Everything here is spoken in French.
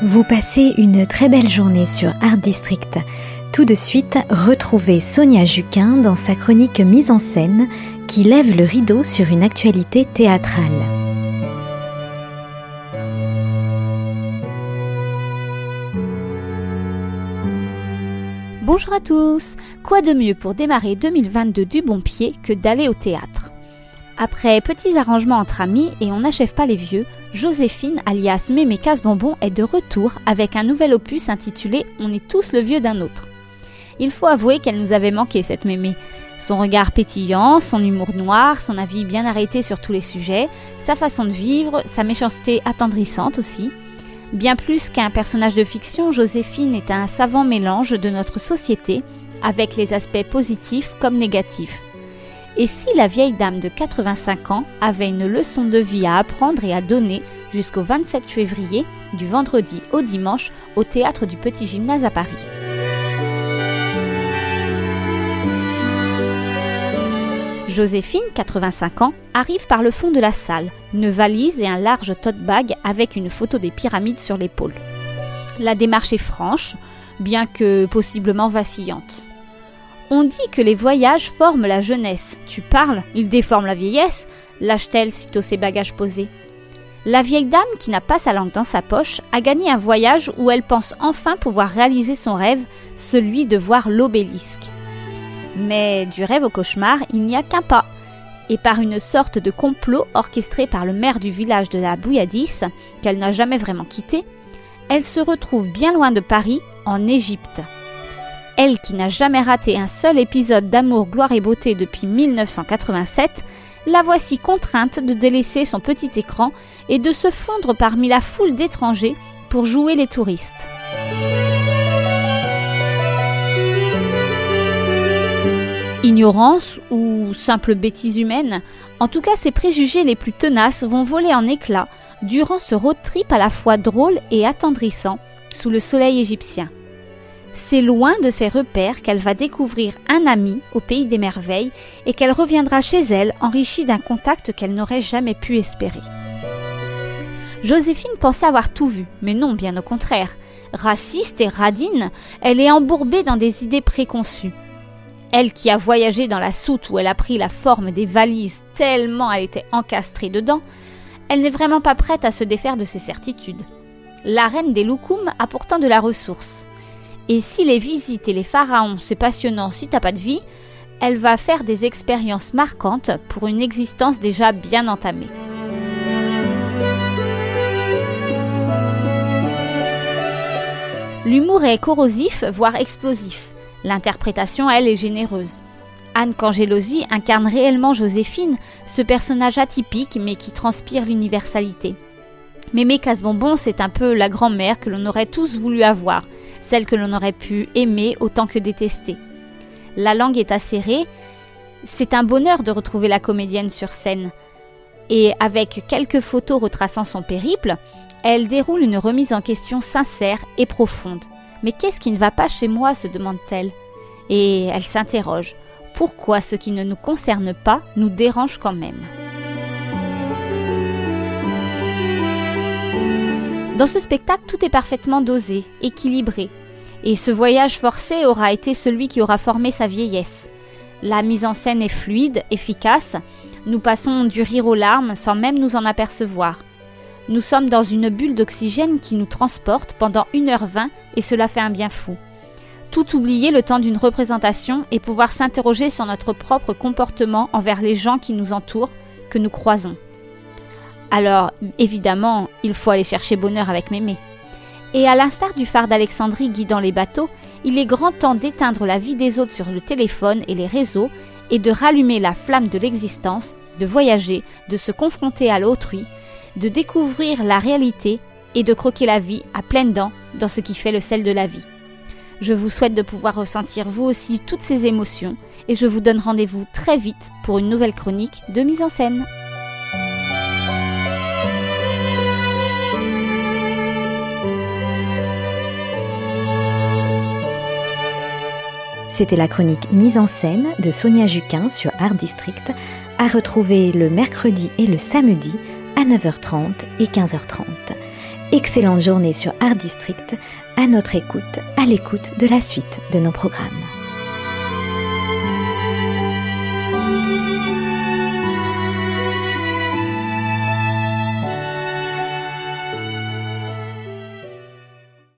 Vous passez une très belle journée sur Art District. Tout de suite, retrouvez Sonia Juquin dans sa chronique mise en scène qui lève le rideau sur une actualité théâtrale. Bonjour à tous Quoi de mieux pour démarrer 2022 du bon pied que d'aller au théâtre? Après petits arrangements entre amis et on n'achève pas les vieux, Joséphine, alias Mémé Casse-Bonbon, est de retour avec un nouvel opus intitulé On est tous le vieux d'un autre. Il faut avouer qu'elle nous avait manqué cette Mémé. Son regard pétillant, son humour noir, son avis bien arrêté sur tous les sujets, sa façon de vivre, sa méchanceté attendrissante aussi. Bien plus qu'un personnage de fiction, Joséphine est un savant mélange de notre société, avec les aspects positifs comme négatifs. Et si la vieille dame de 85 ans avait une leçon de vie à apprendre et à donner jusqu'au 27 février, du vendredi au dimanche, au théâtre du Petit Gymnase à Paris Joséphine, 85 ans, arrive par le fond de la salle, une valise et un large tote bag avec une photo des pyramides sur l'épaule. La démarche est franche, bien que possiblement vacillante. On dit que les voyages forment la jeunesse. Tu parles, ils déforment la vieillesse, lâche-t-elle sitôt ses bagages posés. La vieille dame, qui n'a pas sa langue dans sa poche, a gagné un voyage où elle pense enfin pouvoir réaliser son rêve, celui de voir l'obélisque. Mais du rêve au cauchemar, il n'y a qu'un pas. Et par une sorte de complot orchestré par le maire du village de la Bouilladis, qu'elle n'a jamais vraiment quitté, elle se retrouve bien loin de Paris, en Égypte. Elle qui n'a jamais raté un seul épisode d'amour, gloire et beauté depuis 1987, la voici contrainte de délaisser son petit écran et de se fondre parmi la foule d'étrangers pour jouer les touristes. Ignorance ou simple bêtise humaine, en tout cas ses préjugés les plus tenaces vont voler en éclats durant ce road trip à la fois drôle et attendrissant sous le soleil égyptien. C'est loin de ses repères qu'elle va découvrir un ami au pays des merveilles et qu'elle reviendra chez elle enrichie d'un contact qu'elle n'aurait jamais pu espérer. Joséphine pensait avoir tout vu, mais non, bien au contraire. Raciste et radine, elle est embourbée dans des idées préconçues. Elle qui a voyagé dans la soute où elle a pris la forme des valises tellement elle était encastrée dedans, elle n'est vraiment pas prête à se défaire de ses certitudes. La reine des Loukoum a pourtant de la ressource. Et si les visites et les pharaons c'est passionnant si t'as pas de vie, elle va faire des expériences marquantes pour une existence déjà bien entamée. L'humour est corrosif, voire explosif. L'interprétation, elle, est généreuse. Anne Cangelosi incarne réellement Joséphine, ce personnage atypique mais qui transpire l'universalité. Mémé Casse-Bonbon, c'est un peu la grand-mère que l'on aurait tous voulu avoir, celle que l'on aurait pu aimer autant que détester. La langue est acérée, c'est un bonheur de retrouver la comédienne sur scène. Et avec quelques photos retraçant son périple, elle déroule une remise en question sincère et profonde. Mais qu'est-ce qui ne va pas chez moi? se demande-t-elle. Et elle s'interroge. Pourquoi ce qui ne nous concerne pas nous dérange quand même? Dans ce spectacle, tout est parfaitement dosé, équilibré. Et ce voyage forcé aura été celui qui aura formé sa vieillesse. La mise en scène est fluide, efficace. Nous passons du rire aux larmes sans même nous en apercevoir. Nous sommes dans une bulle d'oxygène qui nous transporte pendant 1h20 et cela fait un bien fou. Tout oublier le temps d'une représentation et pouvoir s'interroger sur notre propre comportement envers les gens qui nous entourent, que nous croisons. Alors, évidemment, il faut aller chercher bonheur avec Mémé. Et à l'instar du phare d'Alexandrie guidant les bateaux, il est grand temps d'éteindre la vie des autres sur le téléphone et les réseaux et de rallumer la flamme de l'existence, de voyager, de se confronter à l'autrui, de découvrir la réalité et de croquer la vie à pleines dents dans ce qui fait le sel de la vie. Je vous souhaite de pouvoir ressentir vous aussi toutes ces émotions et je vous donne rendez-vous très vite pour une nouvelle chronique de mise en scène. C'était la chronique mise en scène de Sonia Juquin sur Art District, à retrouver le mercredi et le samedi à 9h30 et 15h30. excellente journée sur Art District, à notre écoute, à l'écoute de la suite de nos programmes.